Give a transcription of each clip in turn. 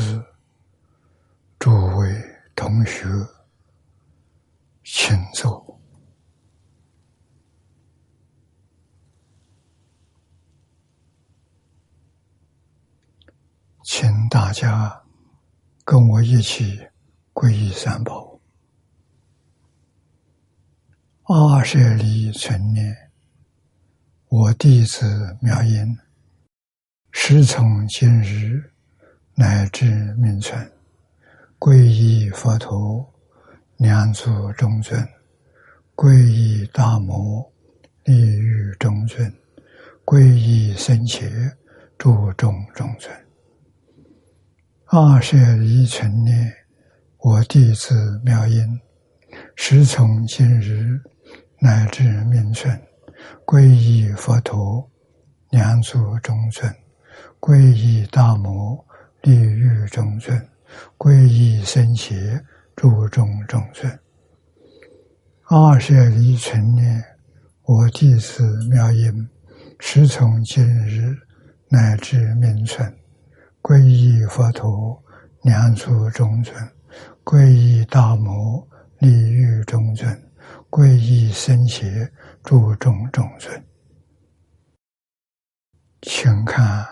是、诸位同学，请坐，请大家跟我一起皈依三宝。阿舍利存念，我弟子妙音，时从今日。乃至名存，皈依佛陀，两足中尊；皈依大摩，利欲中尊；皈依僧伽，诸众中尊。二舍一存念，我弟子妙音，时从今日乃至名存，皈依佛陀，两足中尊；皈依大摩。地狱中尊，皈依僧伽，诸众中尊。二舍离存念，我弟子妙音，时从今日乃至明存，皈依佛陀，两足中尊；皈依大摩，利欲中尊；皈依僧伽，诸众中尊。请看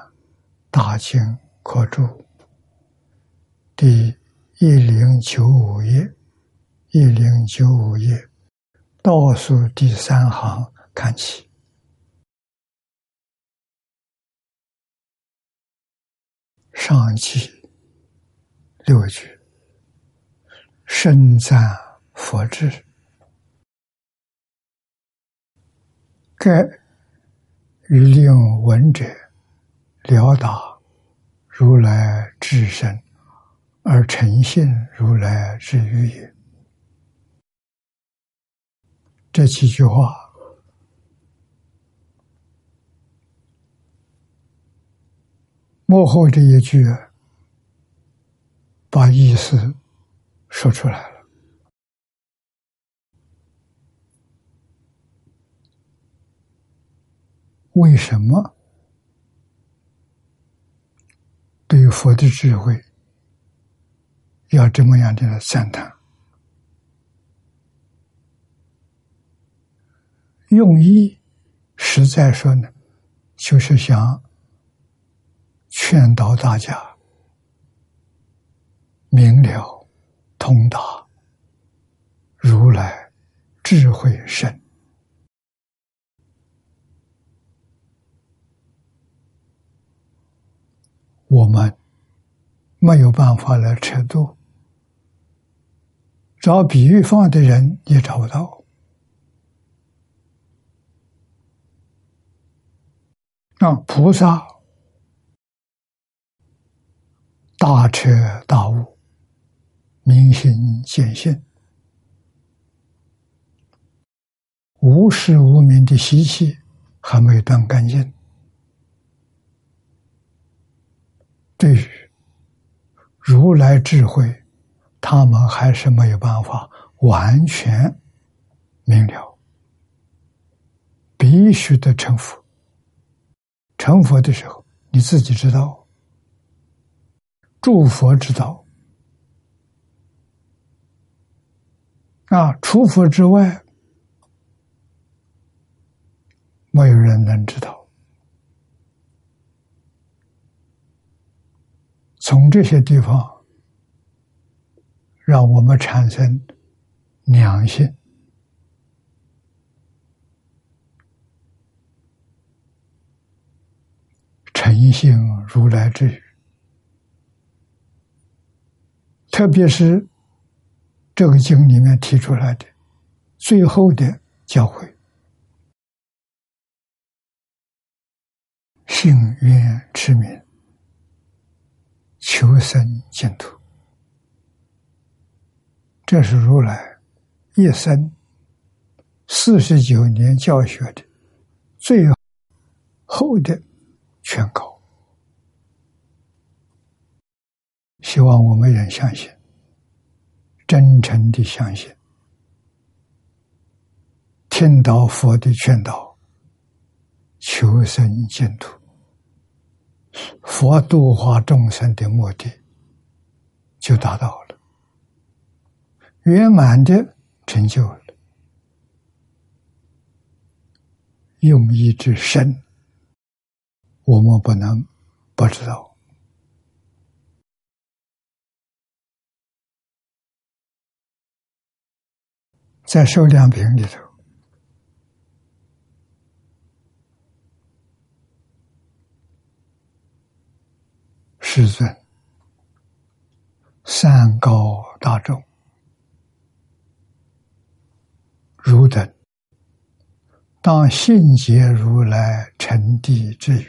大经可注。第一零九五页，一零九五页倒数第三行看起，上记六句，深赞佛智，该欲令闻者了达如来智身。而诚信如来之语也。这几句话，幕后这一句，把意思说出来了。为什么对佛的智慧？要这么样的赞叹，用意实在说呢，就是想劝导大家明了通达如来智慧深，我们没有办法来扯度。找比喻方的人也找不到。那菩萨大彻大悟，明心见性，无始无明的习气还没断干净，对于如来智慧。他们还是没有办法完全明了，必须得成佛。成佛的时候，你自己知道，诸佛知道，啊，除佛之外，没有人能知道。从这些地方。让我们产生良心、诚信如来之语，特别是这个经里面提出来的最后的教诲：信愿持名，求生净土。这是如来一生四十九年教学的最后的劝告，希望我们人相信，真诚的相信，听到佛的劝导，求生净土，佛度化众生的目的就达到了圆满的成就了。用意之深，我们不能不知道。在受量瓶里头，世尊三高大众，汝等当信解如来成地之语，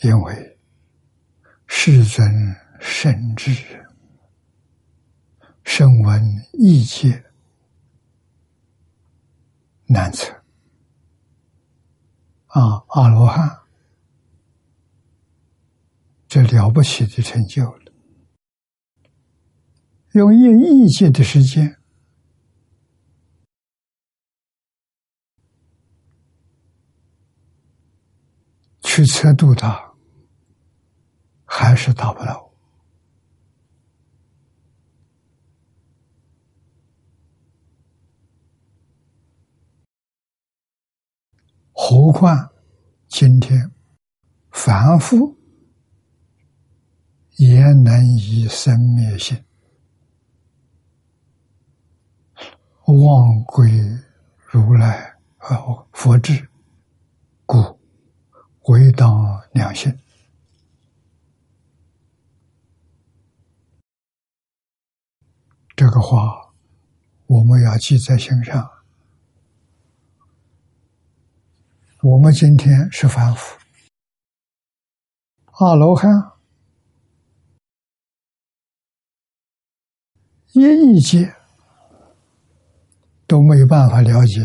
因为世尊甚智。声闻意界难测啊！阿罗汉这了不起的成就了，用一亿界的时间去测度它，还是达不到。何况今天凡夫也能以生灭性忘归如来和佛智，故唯当两性。这个话我们要记在心上。我们今天是凡夫，阿罗汉一意界都没有办法了解，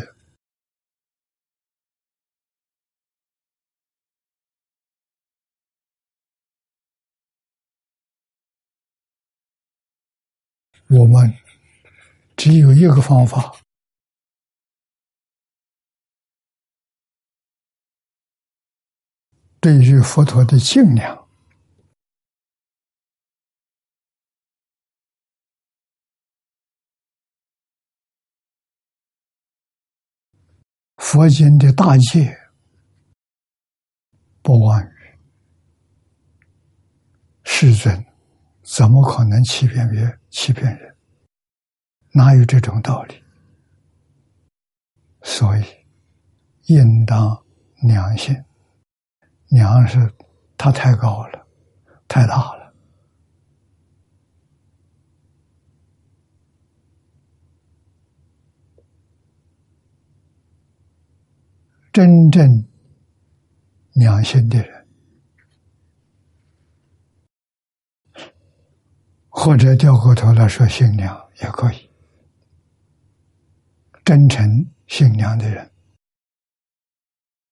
我们只有一个方法。对于佛陀的敬仰，佛经的大戒不忘于世尊，怎么可能欺骗别、欺骗人？哪有这种道理？所以应当良心。娘是，他太高了，太大了。真正良心的人，或者掉过头来说新娘也可以。真诚新娘的人，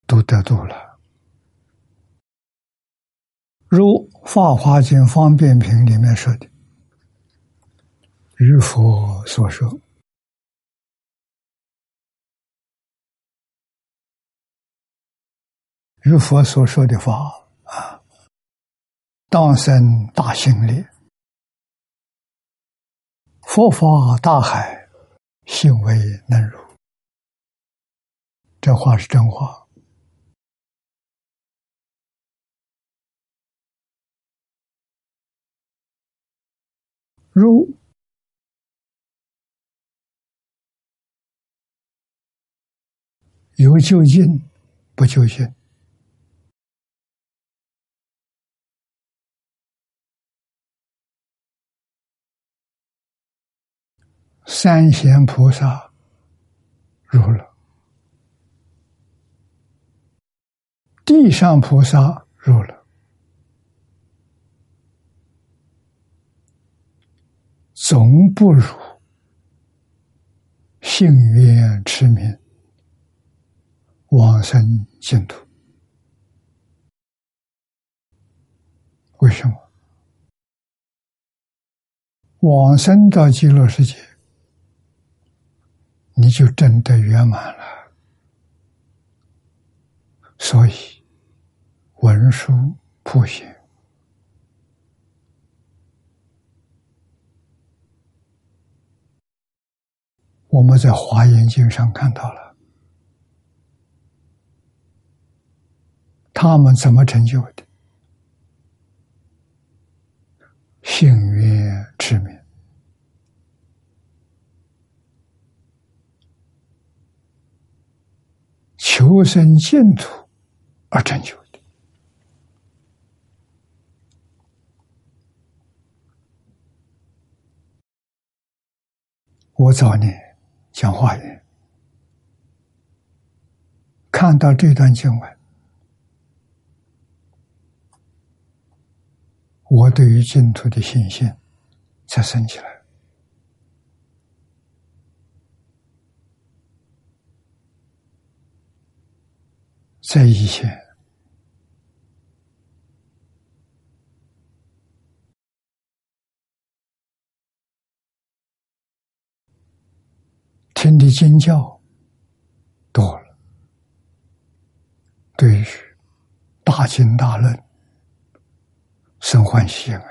都得度了。如《法华经·方便品》里面说的：“如佛所说，如佛所说的话啊，当生大心力，佛法大海，信为能入。”这话是真话。如有就近，不就近；三贤菩萨入了，地上菩萨入了。总不如幸愿持名往生净土。为什么？往生到极乐世界，你就真的圆满了。所以文殊普贤。我们在《华严经》上看到了，他们怎么成就的？幸愿之名，求生净土而成就的。我早年讲话言，看到这段经文。我对于净土的信心才升起来。在以前，听的经教多了，对于大经大论。生欢喜啊！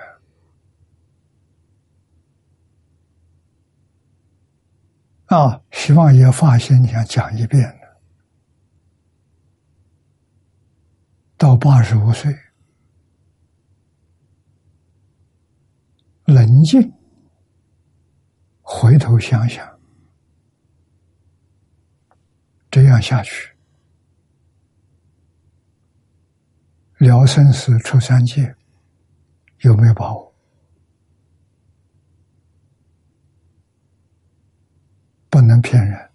啊，希望也发心想讲一遍的。到八十五岁，冷静，回头想想，这样下去，了生死出三界。有没有把握？不能骗人，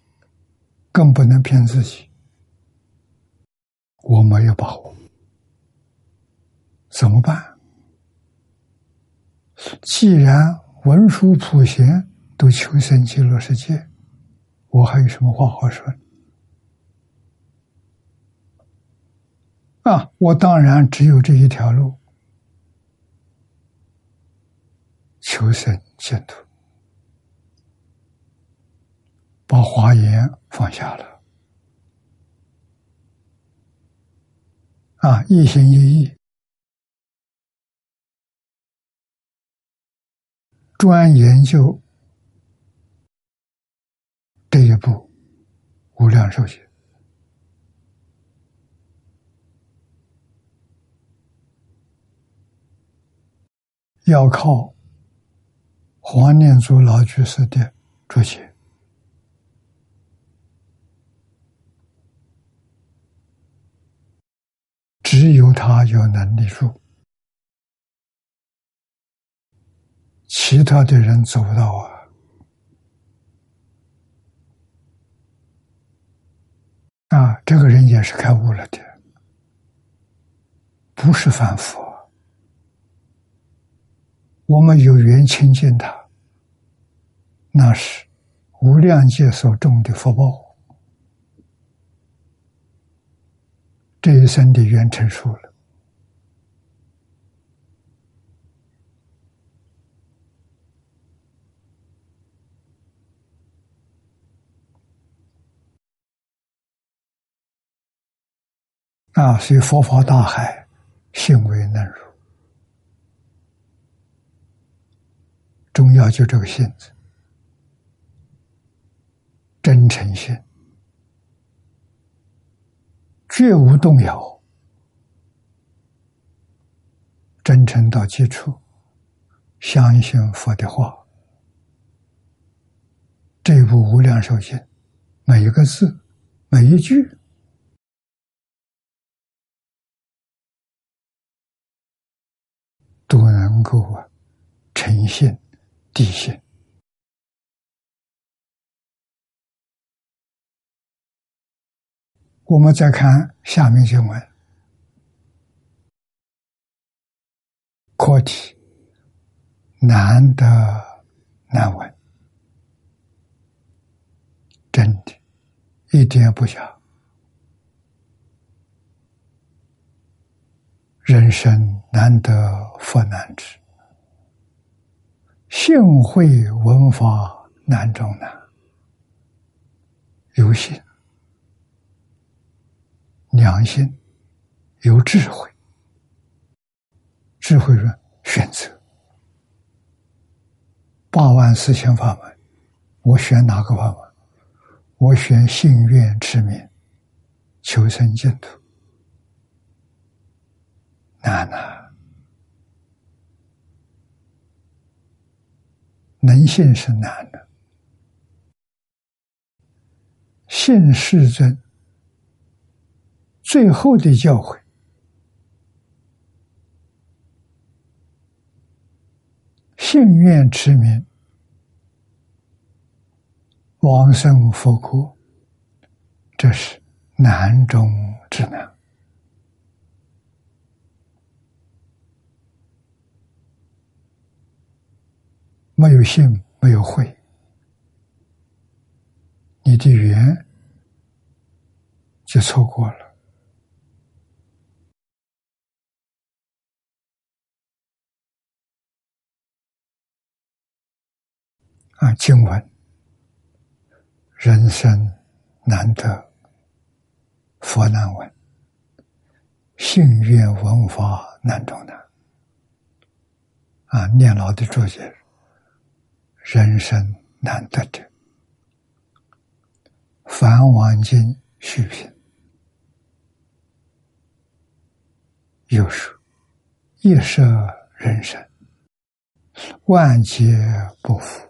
更不能骗自己。我没有把握，怎么办？既然文殊普贤都求生极乐世界，我还有什么话好说？啊，我当然只有这一条路。求生净土，把华严放下了，啊，一心一意专研究这一部《无量寿经》，要靠。黄念祖老居士的注解，只有他有能力入，其他的人走不到啊！啊，这个人也是开悟了的，不是凡夫。我们有缘亲近他，那是无量劫所种的福报，这一生的缘成熟了啊！所以佛法大海，性为能入。重要就这个性子，真诚心，绝无动摇，真诚到基础，相信佛的话，这部无量寿经，每一个字，每一句，都能够啊，诚信。地心。我们再看下面经文，课题难得难闻，真的，一点也不假。人生难得佛难知。幸会文法难中难，有心、良心、有智慧，智慧人选择八万四千法门，我选哪个法门？我选信愿持名，求生净土，难呐！能信是难的，信世尊最后的教诲，信愿持名。往生佛国，这是难中之难。没有信，没有慧，你的缘就错过了。啊，经文。人生难得，佛难闻；信愿闻法难中难。啊，念老的注解：人生难得者，梵王经续品又说：一舍人生，万劫不复。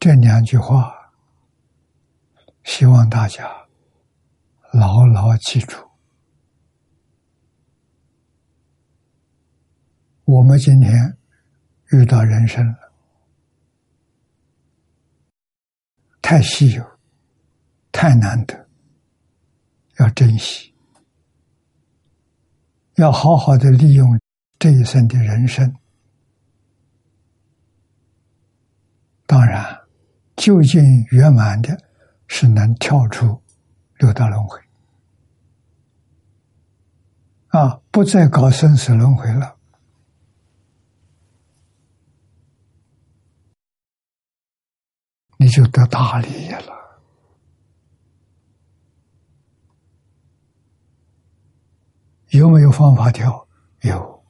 这两句话，希望大家牢牢记住。我们今天遇到人生了，太稀有，太难得，要珍惜，要好好的利用这一生的人生。当然。究竟圆满的，是能跳出六道轮回啊，不再搞生死轮回了，你就得大利益了。有没有方法跳？有。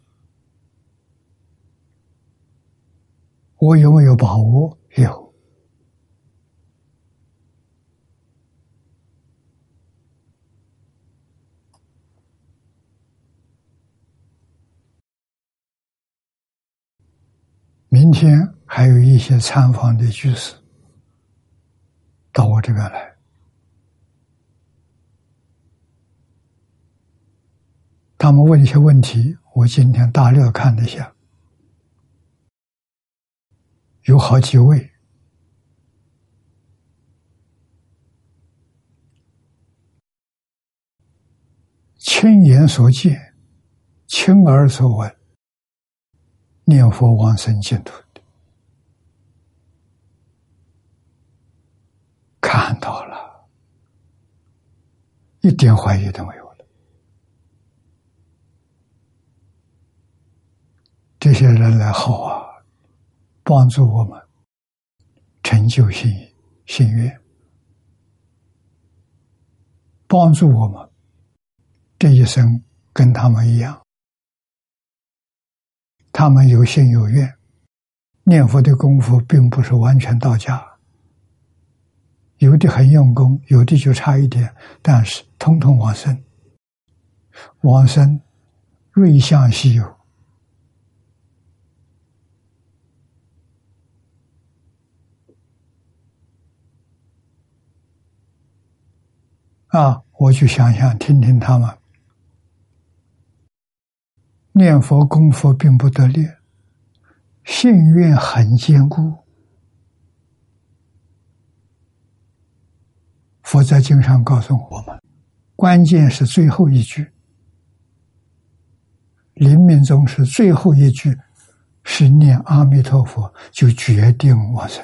我有没有把握？有。明天还有一些参访的居士到我这边来，他们问一些问题，我今天大略看了一下，有好几位亲眼所见，亲耳所闻。念佛往生净土看到了，一点怀疑都没有了。这些人来好啊，帮助我们成就心心愿，帮助我们这一生跟他们一样。他们有心有愿，念佛的功夫并不是完全到家，有的很用功，有的就差一点，但是通通往生。往生瑞相稀有啊！我就想想听听他们。念佛功夫并不得力，信愿很坚固。佛在经上告诉我们，关键是最后一句，临命终时最后一句是念阿弥陀佛，就决定往生。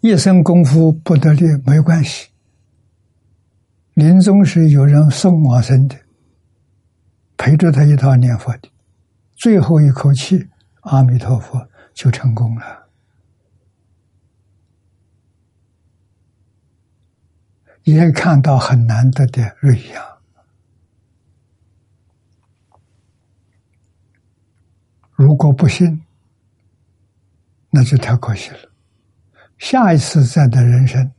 一生功夫不得力没关系。临终时有人送往生的，陪着他一道念佛的，最后一口气，阿弥陀佛就成功了，也看到很难得的瑞阳。如果不信，那就太可惜了。下一次再的人生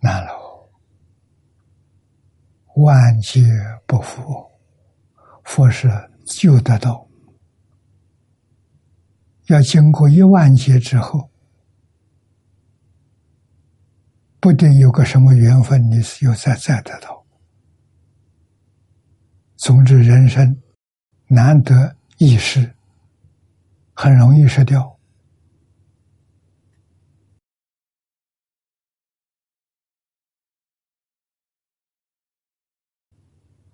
难了，万劫不复，佛是救得到，要经过一万劫之后，不定有个什么缘分，你是又再再得到。总之，人生难得一失，很容易失掉。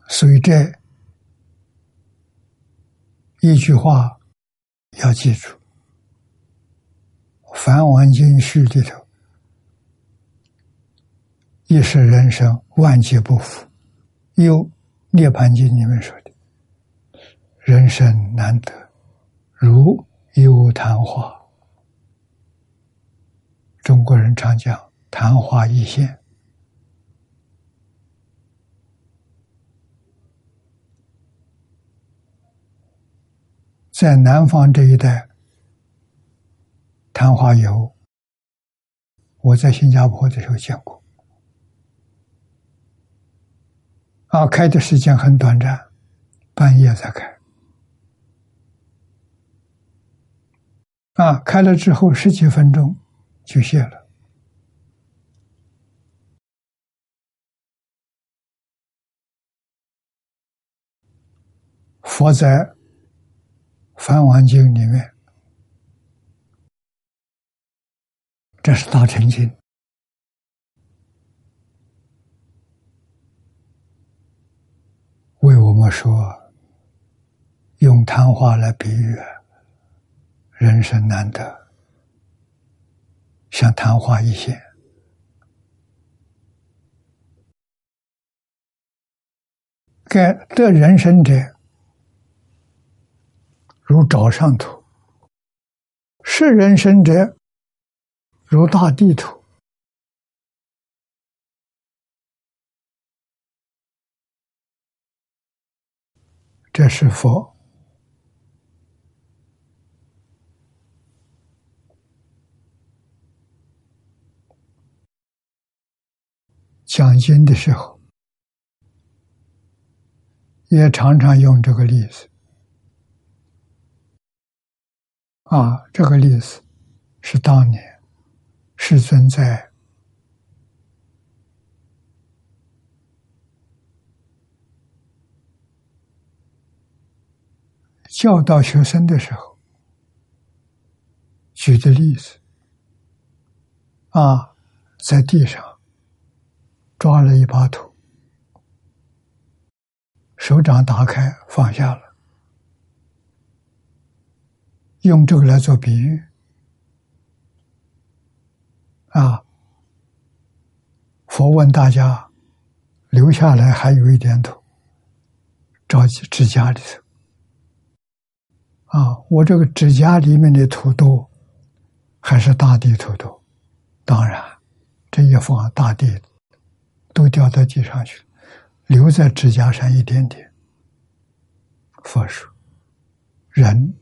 所以这一句话要记住，《梵王经序》里头，亦是人生万劫不复；又《涅盘经》里面说的，人生难得如有昙花。中国人常讲“昙花一现”。在南方这一带，昙花油，我在新加坡的时候见过，啊，开的时间很短暂，半夜才开，啊，开了之后十几分钟就谢了，佛在。《梵王经》里面，这是大乘经，为我们说，用昙花来比喻人生难得，像昙花一现，该得人生者。如沼上土，是人生者如大地土。这是佛讲经的时候，也常常用这个例子。啊，这个例子是当年世尊在教导学生的时候举的例子。啊，在地上抓了一把土，手掌打开，放下了。用这个来做比喻啊！佛问大家：留下来还有一点土，着急指甲里头啊！我这个指甲里面的土豆，还是大地土豆？当然，这一放大地都掉到地上去了，留在指甲上一点点。佛说：人。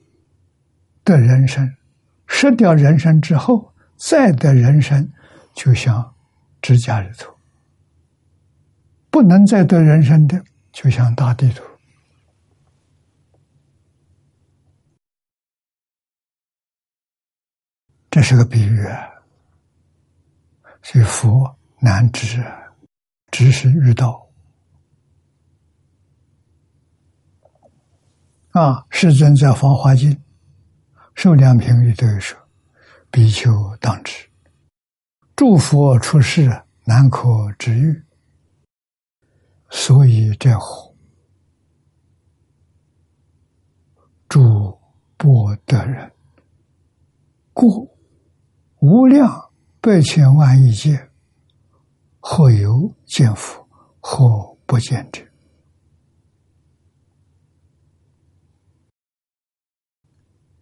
的人生，失掉人生之后，再得人生，就像指甲里头；不能再得人生的，就像大地图。这是个比喻啊，所以佛难知，知是遇到啊。世尊在《法华经》。受量品里头说：“比丘当知，诸佛出世难可知遇，所以这乎诸不得人，故无量百千万亿劫，何有见佛，何不见者？”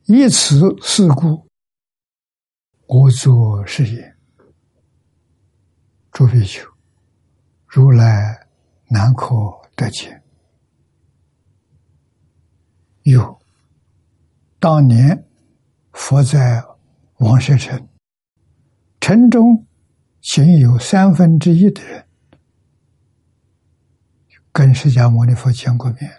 以此事故，我作是言：诸比丘，如来难可得见。有当年佛在王舍城，城中仅有三分之一的人跟释迦牟尼佛见过面，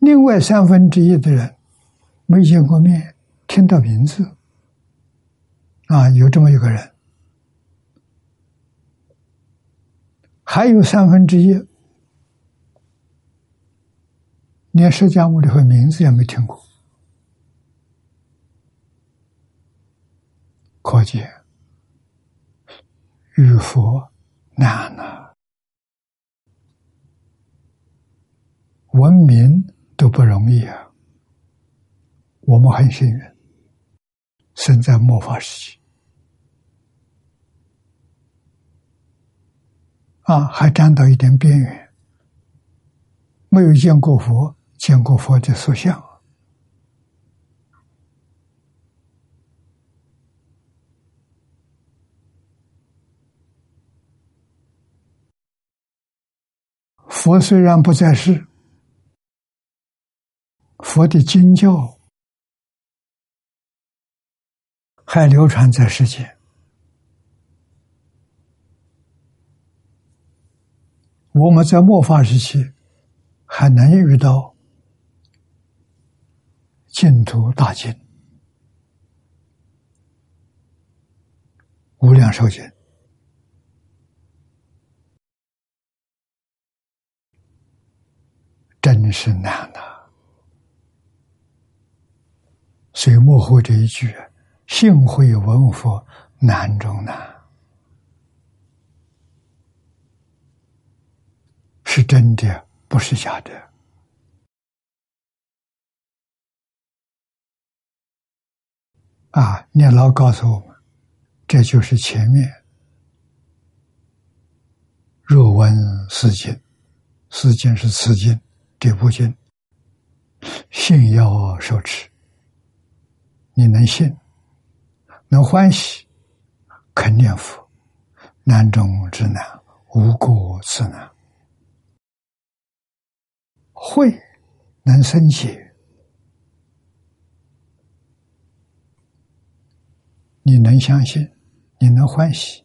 另外三分之一的人没见过面，听到名字，啊，有这么一个人。还有三分之一，连释迦牟尼佛名字也没听过，可见遇佛难呐，文明都不容易啊。我们很幸运，生在末法时期。啊，还沾到一点边缘，没有见过佛，见过佛的塑像。佛虽然不在世，佛的经教还流传在世间。我们在末法时期还能遇到净土大经、无量寿经，真是难呐！所以幕后这一句“幸会闻佛，难中难”。是真的，不是假的。啊，念老告诉我们，这就是前面若闻四经，四经是此经这部经，信要受持，你能信，能欢喜，肯念佛，难中之难，无过之难。会能生解，你能相信，你能欢喜，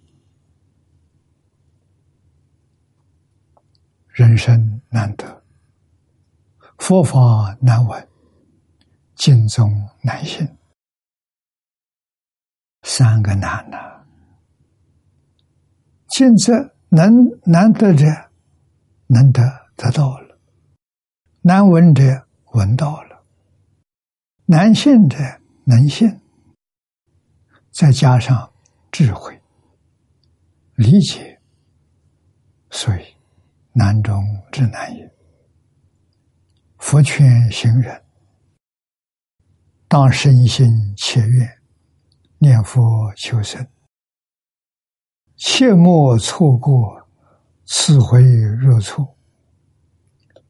人生难得，佛法难闻，经中难信，三个难呐。尽在能难得者，能得得到了。难闻者闻到了，难信者能信，再加上智慧理解，所以难中之难也。佛劝行人，当身心切愿，念佛求生，切莫错过此回若错，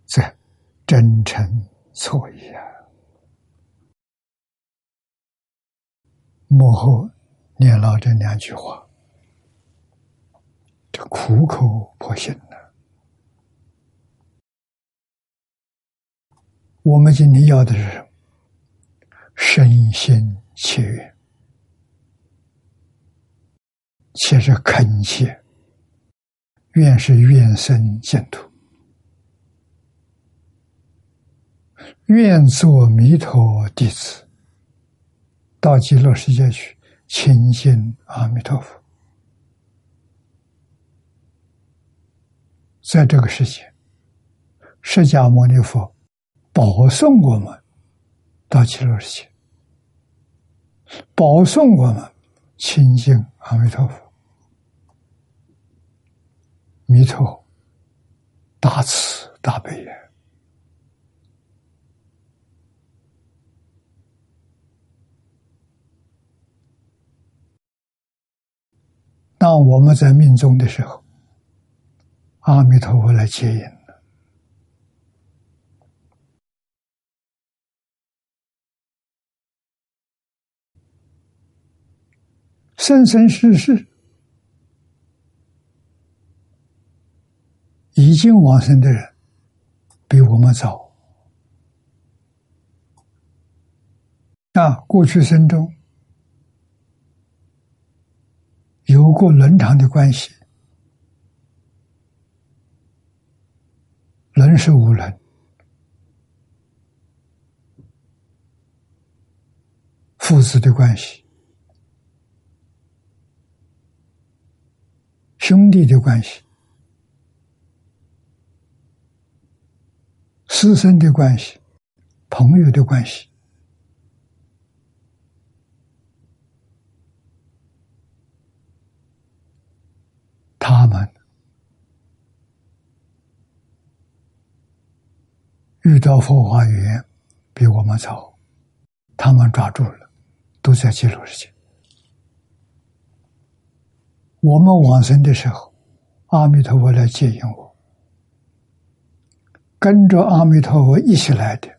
在。真诚错意啊！幕后念了这两句话，这苦口婆心我们今天要的是？身心切愿，且是恳切，愿是愿生净土。愿做弥陀弟子，到极乐世界去亲近阿弥陀佛。在这个世界，释迦牟尼佛保送我们到极乐世界，保送我们亲近阿弥陀佛。弥陀大慈大悲呀！当我们在命中的时候，阿弥陀佛来接引了。生生世世已经往生的人，比我们早。啊，过去生中有过伦常的关系，伦是无伦，父子的关系，兄弟的关系，师生的关系，朋友的关系。他们遇到佛法缘比我们早，他们抓住了，都在记录世界。我们往生的时候，阿弥陀佛来接引我，跟着阿弥陀佛一起来的，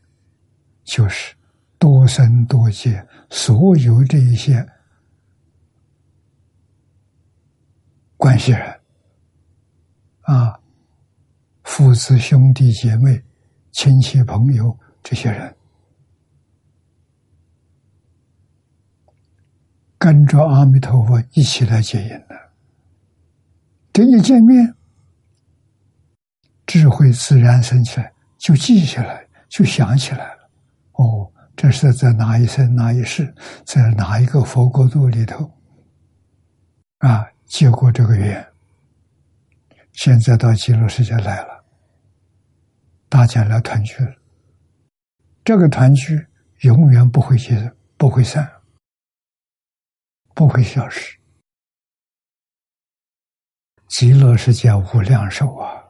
就是多生多劫所有这一些关系人。啊，父子兄弟姐妹、亲戚朋友这些人，跟着阿弥陀佛一起来接引的。这一见面，智慧自然生起来，就记下来，就想起来了。哦，这是在哪一生哪一世，在哪一个佛国度里头啊，结过这个缘。现在到极乐世界来了，大家来团聚了。这个团聚永远不会结，不会散，不会消失。极乐世界无量寿啊，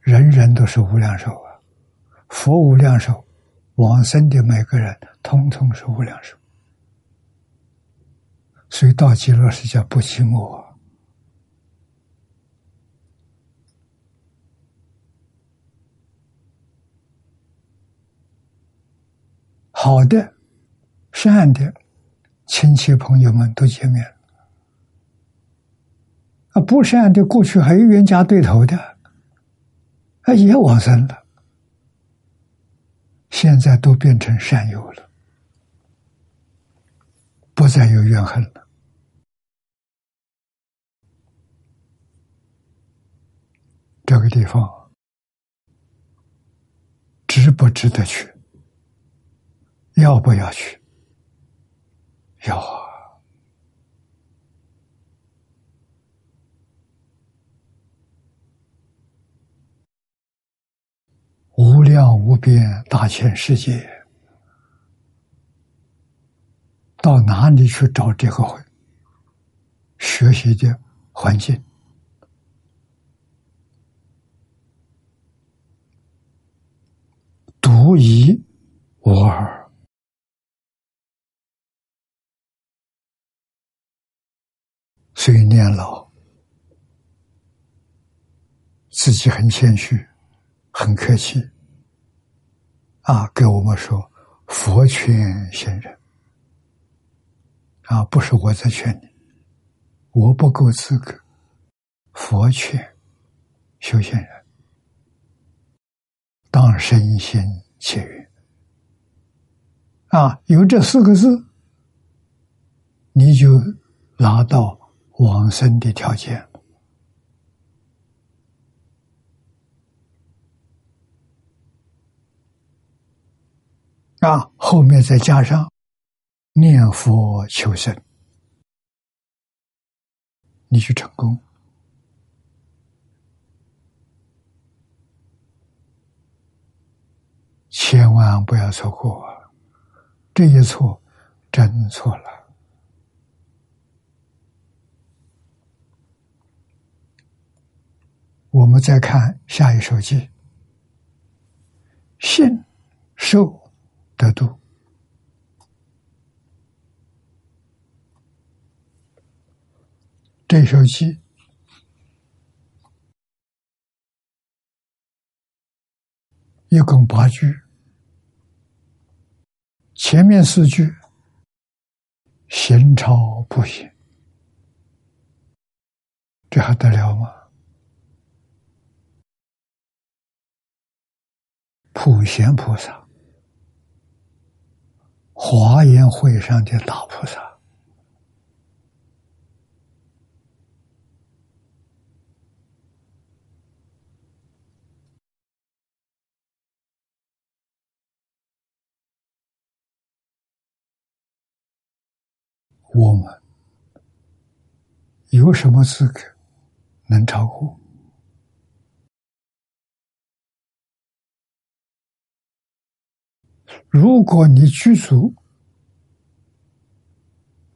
人人都是无量寿啊，佛无量寿，往生的每个人通通是无量寿，所以到极乐世界不寂寞。好的、善的亲戚朋友们都见面，啊，不善的过去还有冤家对头的，啊，也往生了，现在都变成善友了，不再有怨恨了。这个地方值不值得去？要不要去？要啊！无量遍大千世界，到哪里去找这个学习的环境？独一无二。所以年老，自己很谦虚，很客气，啊，给我们说佛劝先人，啊，不是我在劝你，我不够资格，佛劝修仙人，当身心切愿，啊，有这四个字，你就拿到。往生的条件。啊，后面再加上念佛求生，你去成功，千万不要错过，这一错真错了。我们再看下一首偈：信受得度。这首偈一共八句，前面四句行超不行，这还得了吗？普贤菩萨，华严会上的大菩萨。我们有什么资格能超过？如果你具足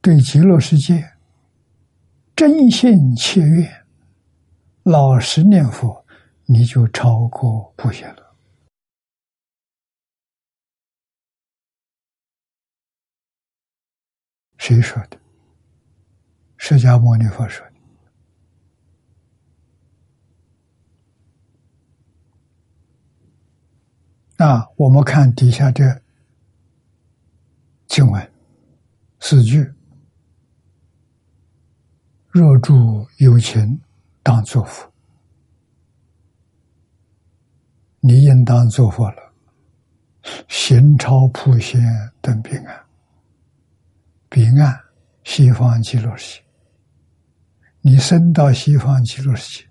对极乐世界真心切愿、老实念佛，你就超过不贤了。谁说的？释迦牟尼佛说的。那我们看底下这经文四句：若住有情，当作佛。你应当作佛了，行超普贤等彼岸。彼岸西方极乐世界，你升到西方极乐世界，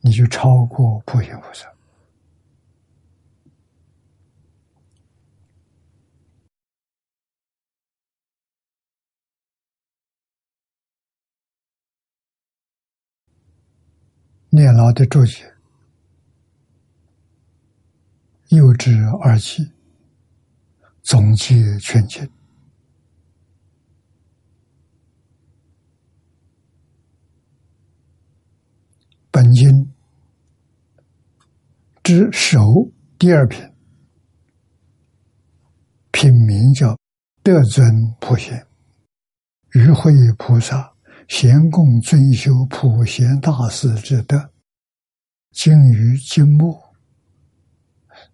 你就超过普贤菩萨。念老的注解，幼稚二气，总结全经。本经之首第二品，品名叫德尊普贤，与会菩萨贤共尊修普贤大师之德，精于经末，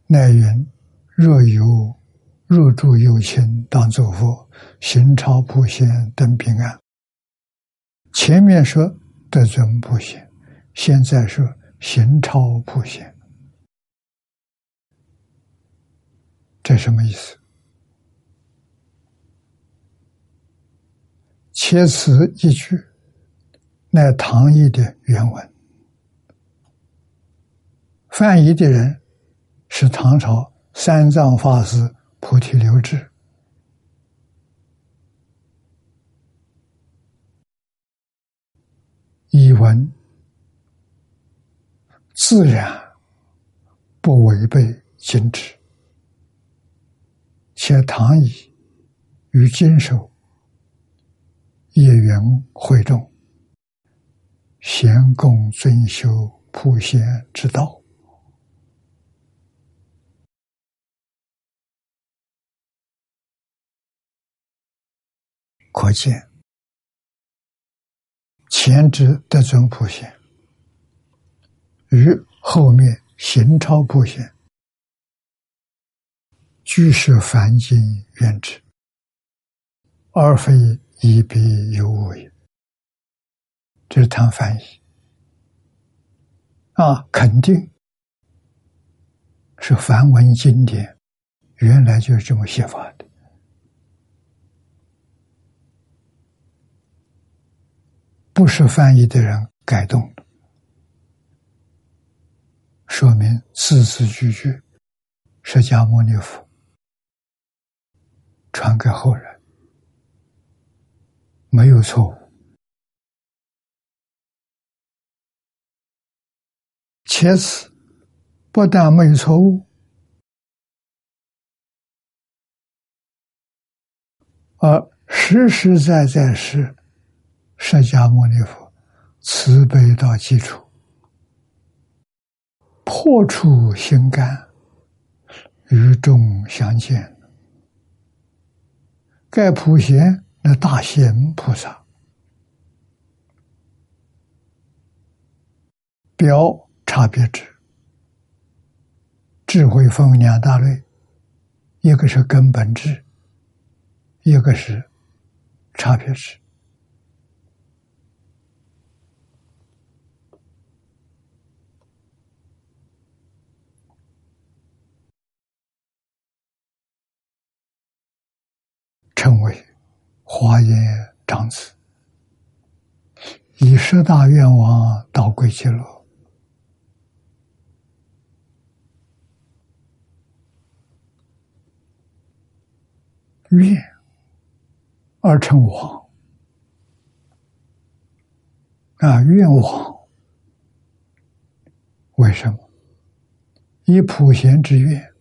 乃云：若有若住有情，当作佛，行超普贤等平安。前面说得尊普贤。现在说行超普贤，这什么意思？切此一句，乃唐译的原文，翻译的人是唐朝三藏法师菩提留志，译文。自然不违背经旨，且唐以与经手业缘会众，贤供尊修普贤之道，可见前之得尊普贤。与后面行超普贤，俱是凡经原旨，而非一笔有误也。这是谈翻译啊，肯定是梵文经典，原来就是这么写法的，不是翻译的人改动的。说明字字句句，释迦牟尼佛传给后人，没有错误。其次，不但没有错误，而实实在在是释迦牟尼佛慈悲到基础。破除心肝，与众相见。盖普贤那大贤菩萨标差别智，智慧分两大类，一个是根本智，一个是差别智，称为。华严长子，以十大愿望到归极乐，愿而成王啊！愿王为什么？以普贤之愿，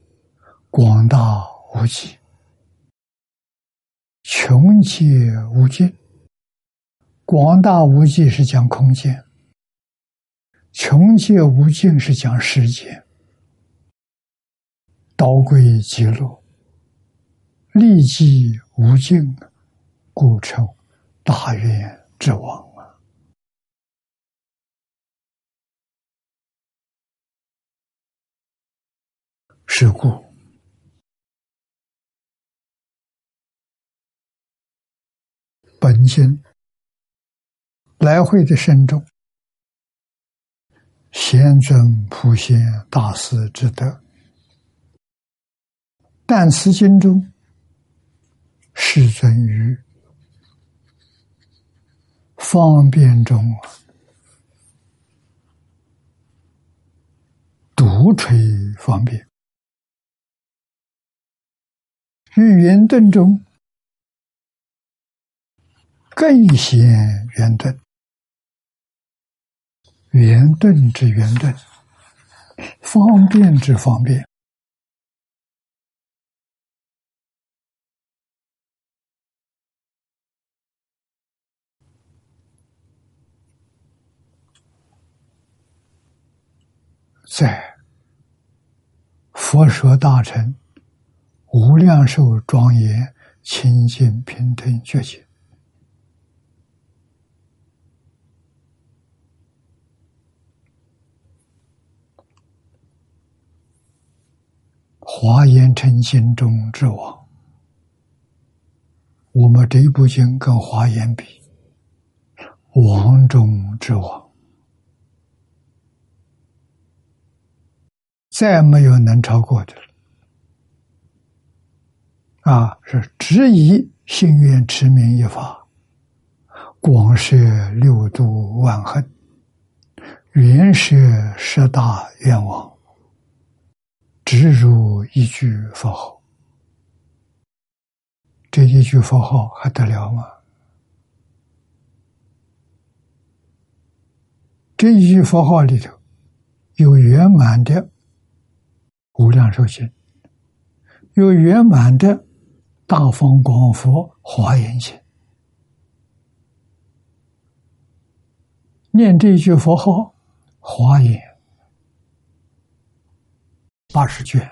广大无极。穷极无尽，广大无际是讲空间；穷极无尽是讲时间。道归极乐，立即无尽，故称大愿之王啊！是故。本心来回的深重，贤尊普贤大师之德，但此经中世尊于方便中独垂方便，于圆顿中。更显圆顿，圆顿之圆顿，方便之方便，在佛说大乘无量寿庄严清净平等觉醒。华严成心中之王，我们这一部经跟华严比，王中之王，再没有能超过的了。啊，是只以心愿持名一法，广摄六度万恨，圆摄十大愿望。只如一句佛号，这一句佛号还得了吗？这一句佛号里头有圆满的无量寿经，有圆满的大风广佛华严经。念这一句佛号，华严。八十卷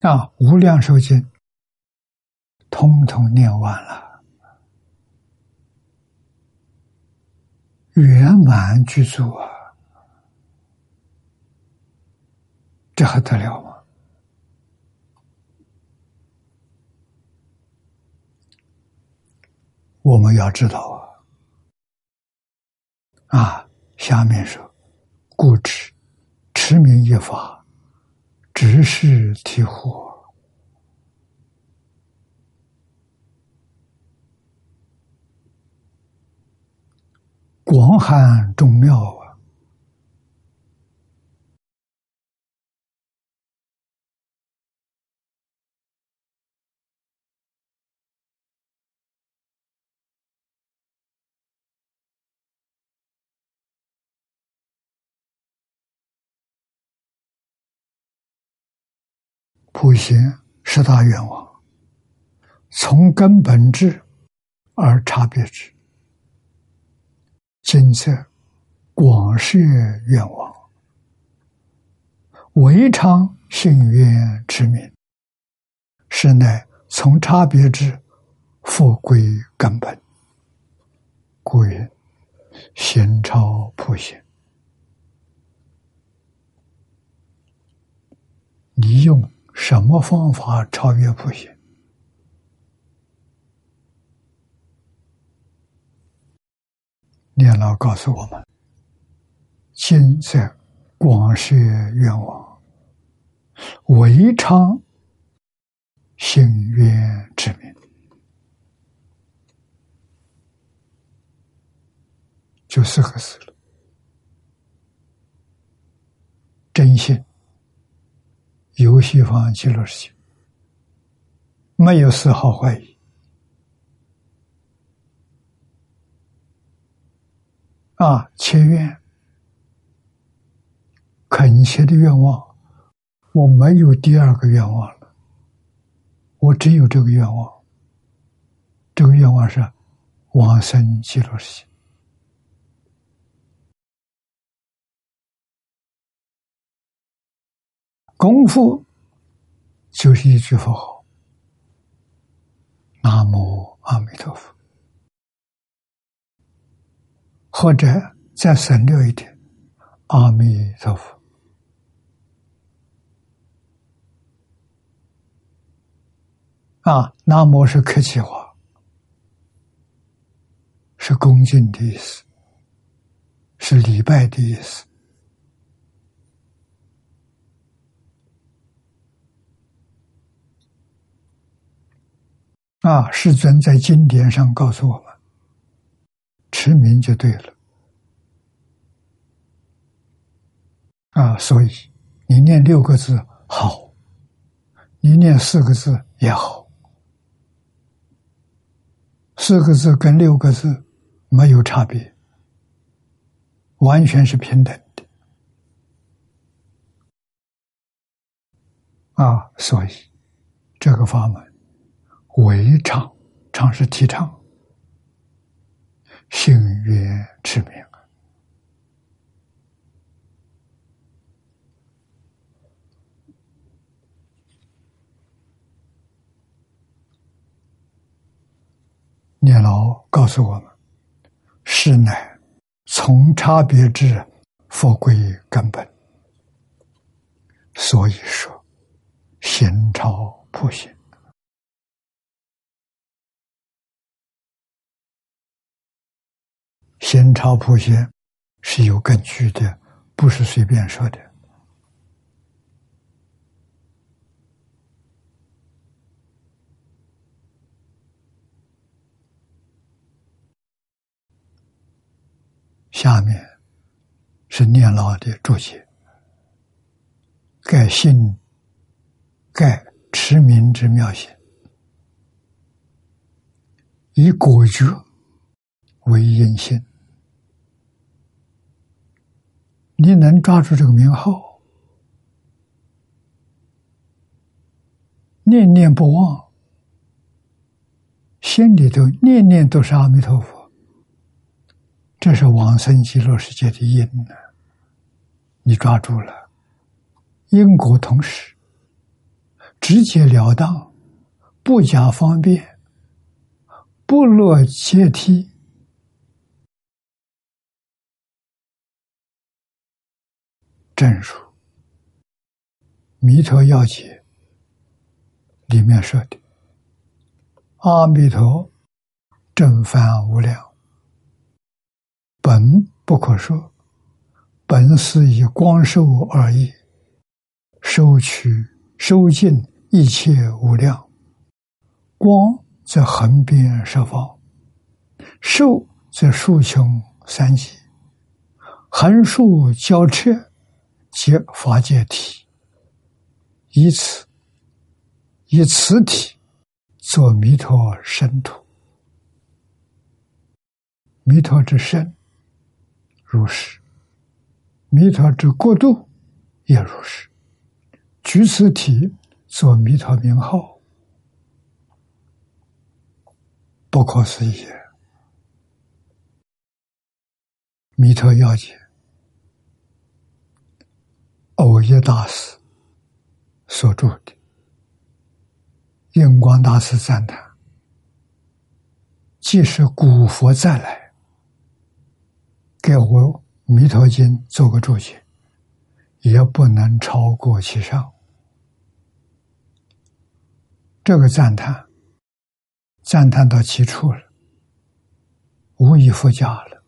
啊，无量寿经通通念完了，圆满具足啊，这还得了吗？我们要知道啊，啊，下面说。故知持名一法，直是提火，广寒众妙普贤十大愿望，从根本质而差别之。今测广摄愿望，唯常信愿之名，是乃从差别之复归根本。故曰：先超普贤。你用。什么方法超越普贤？念老告诉我们：今在广学愿望，唯常心愿之名，就四个字了：真心。游西方极乐世界，没有丝毫怀疑。啊，切愿，恳切的愿望，我没有第二个愿望了，我只有这个愿望。这个愿望是往生极乐世界。功夫就是一句佛号：“南无阿弥陀佛”，或者再省略一点：“阿弥陀佛”。啊，南无是客气话，是恭敬的意思，是礼拜的意思。啊！世尊在经典上告诉我们，持名就对了。啊，所以你念六个字好，你念四个字也好，四个字跟六个字没有差别，完全是平等的。啊，所以这个法门。为常，常是提倡，心愿持名。念老告诉我们，是乃从差别之佛归根本，所以说，心超普贤。先朝普贤是有根据的，不是随便说的。下面是念老的注解：盖信，盖持名之妙心，以果觉为因心。你能抓住这个名号，念念不忘，心里头念念都是阿弥陀佛，这是往生极乐世界的因呢。你抓住了，因果同时，直截了当，不假方便，不落阶梯。正数，弥陀要解里面说的：“阿弥陀正法无量，本不可说，本是以光寿而已，收取收尽一切无量光，则横遍十方；寿则数穷三界，横竖交彻。”皆法界体，以此以此体作弥陀身土，弥陀之身如是，弥陀之国度也如是。举此体作弥陀名号，不可思议。弥陀要解。欧耶大师所著的，印光大师赞叹：即使古佛再来，给我《弥陀经》做个注解，也不能超过其上。这个赞叹，赞叹到极处了，无以复加了。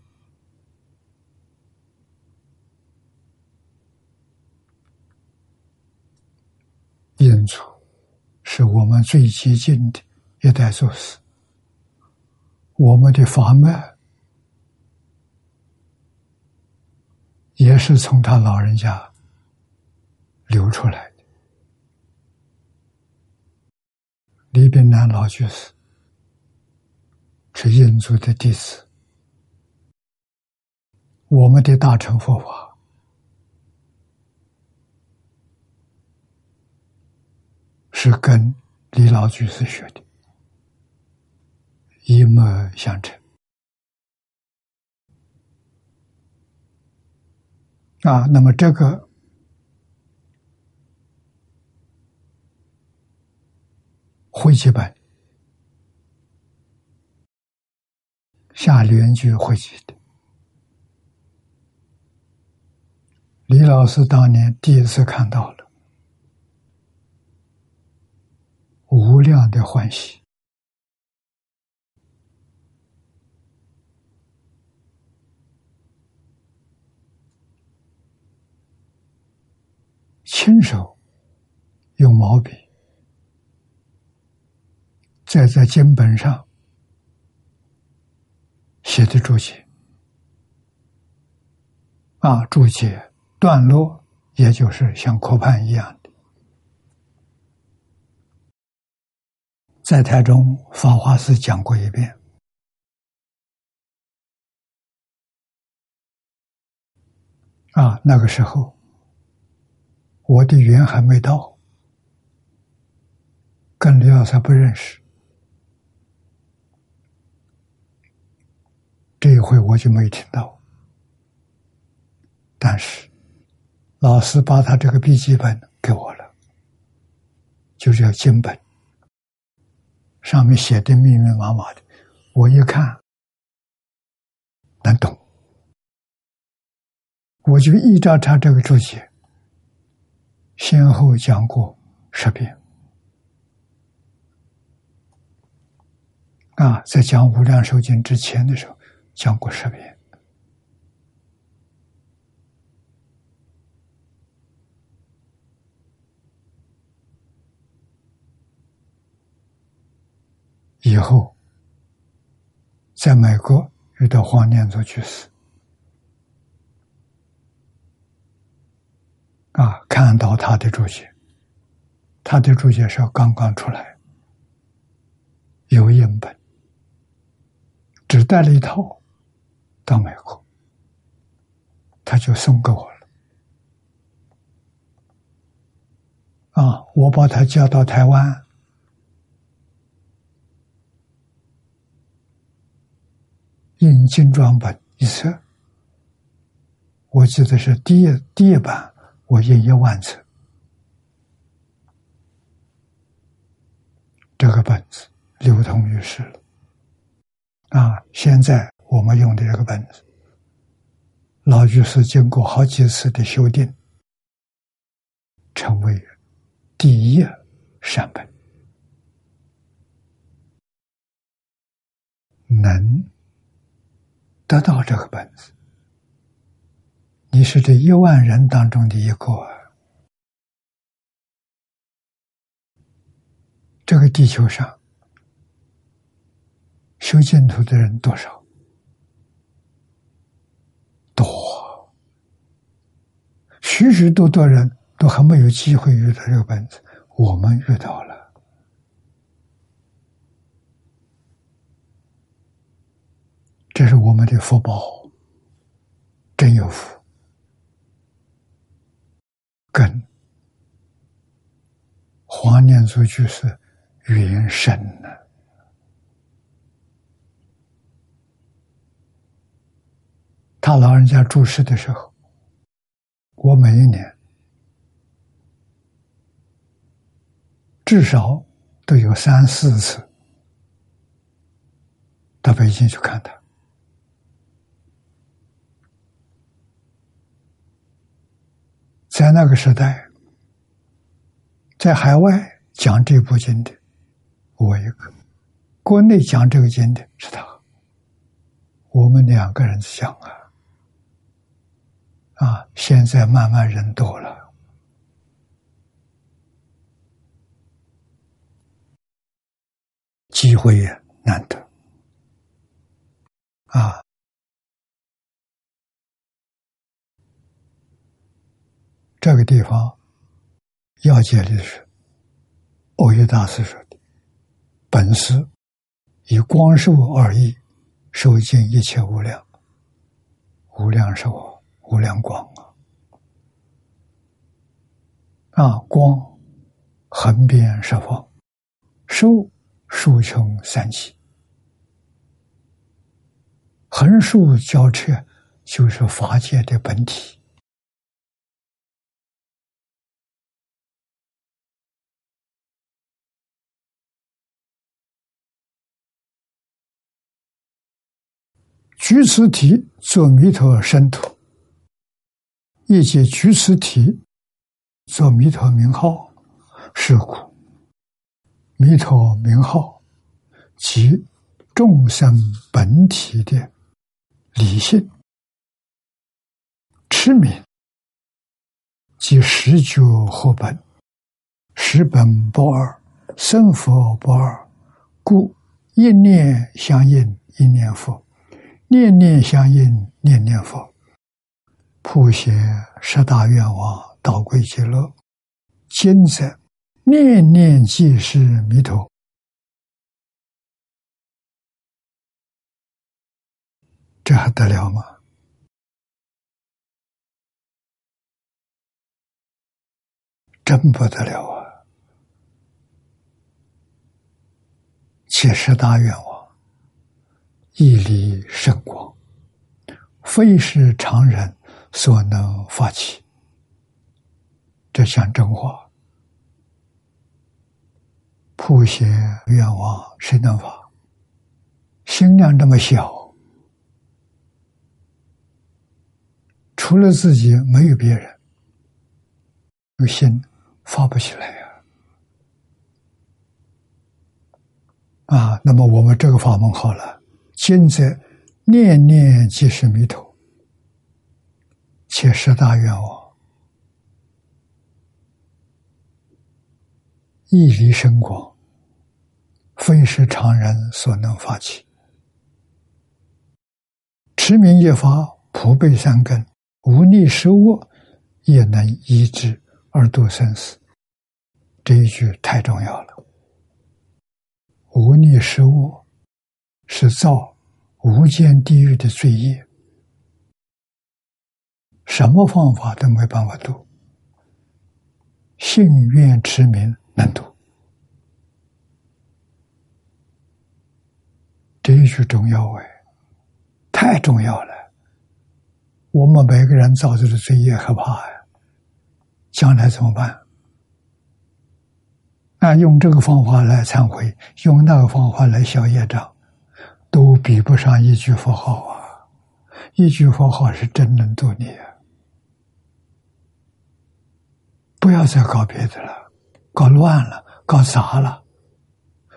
因处是我们最接近的一代祖师，我们的法脉也是从他老人家流出来的。李炳南老居士是印祖的弟子，我们的大乘佛法。是跟李老居士学的，一脉相承啊。那么这个会集本下联句会集的，李老师当年第一次看到了。无量的欢喜，亲手用毛笔在在经本上写的注解啊，注解段落，也就是像课判一样。在台中法华寺讲过一遍，啊，那个时候我的缘还没到，跟李老师不认识，这一回我就没听到。但是老师把他这个笔记本给我了，就叫经本。上面写的密密麻麻的，我一看能懂，我就依照他这个注解，先后讲过十遍。啊，在讲《无量寿经》之前的时候，讲过十遍。以后，在美国遇到黄念祖居士，啊，看到他的注解，他的注解是刚刚出来，有印本，只带了一套到美国，他就送给我了，啊，我把他叫到台湾。印精装本一册，我记得是第一第一版，我印一万册。这个本子流通于世了。啊，现在我们用的这个本子，老居士经过好几次的修订，成为第一善本，能。得到这个本子，你是这一万人当中的一个。这个地球上修净土的人多少？多，许许多多人都还没有机会遇到这个本子，我们遇到了。这是我们的福报，真有福，跟黄念祖居士缘深呢。他老人家住世的时候，我每一年至少都有三四次到北京去看他。在那个时代，在海外讲这部经的我一个，国内讲这个经的是他，我们两个人讲啊，啊，现在慢慢人多了，机会也难得。啊！这个地方要解的是，欧耶大师说的：“本师以光寿而已，受尽一切无量，无量寿，无量光啊！啊，光横遍十方，寿。”数穷三极，横竖交彻，就是法界的本体。举此体做弥陀身土，以及举此体做弥陀名号，是故。弥陀名号，即众生本体的理性，持名即十觉合本，十本不二，生佛不二，故一念相应，一念佛；念念相应，念念佛。普贤十大愿望，道归极乐，今在。念念即是弥陀，这还得了吗？真不得了啊！切实大愿望，毅力圣光，非是常人所能发起。这像真话。普贤愿望谁能发？心量这么小，除了自己没有别人，有心发不起来呀！啊，那么我们这个法门好了，今则念念即是弥陀，且十大愿望，一离生光。非是常人所能发起。持名一法，普被三根，无逆失恶，也能医治而度生死。这一句太重要了。无逆失恶是造无间地狱的罪业，什么方法都没办法度。信愿持名能度。这一句重要哎，太重要了！我们每个人造作的罪业可怕呀，将来怎么办？那，用这个方法来忏悔，用那个方法来消业障，都比不上一句佛号啊！一句佛号是真能度你啊！不要再搞别的了，搞乱了，搞砸了，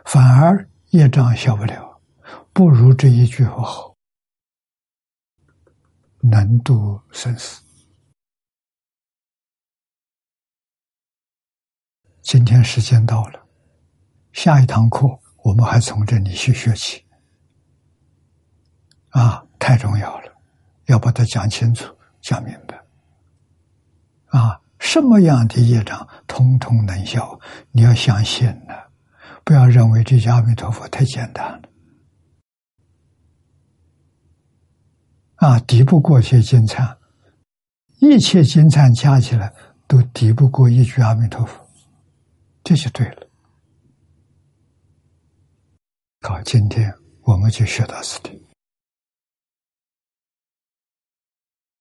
反而业障消不了。不如这一句佛号，能度生死。今天时间到了，下一堂课我们还从这里去学起。啊，太重要了，要把它讲清楚、讲明白。啊，什么样的业障，通通能消。你要相信呢，不要认为这阿弥陀佛太简单了。啊，抵不过些金蝉，一切金蝉加起来都抵不过一句阿弥陀佛，这就对了。好，今天我们就学到此地。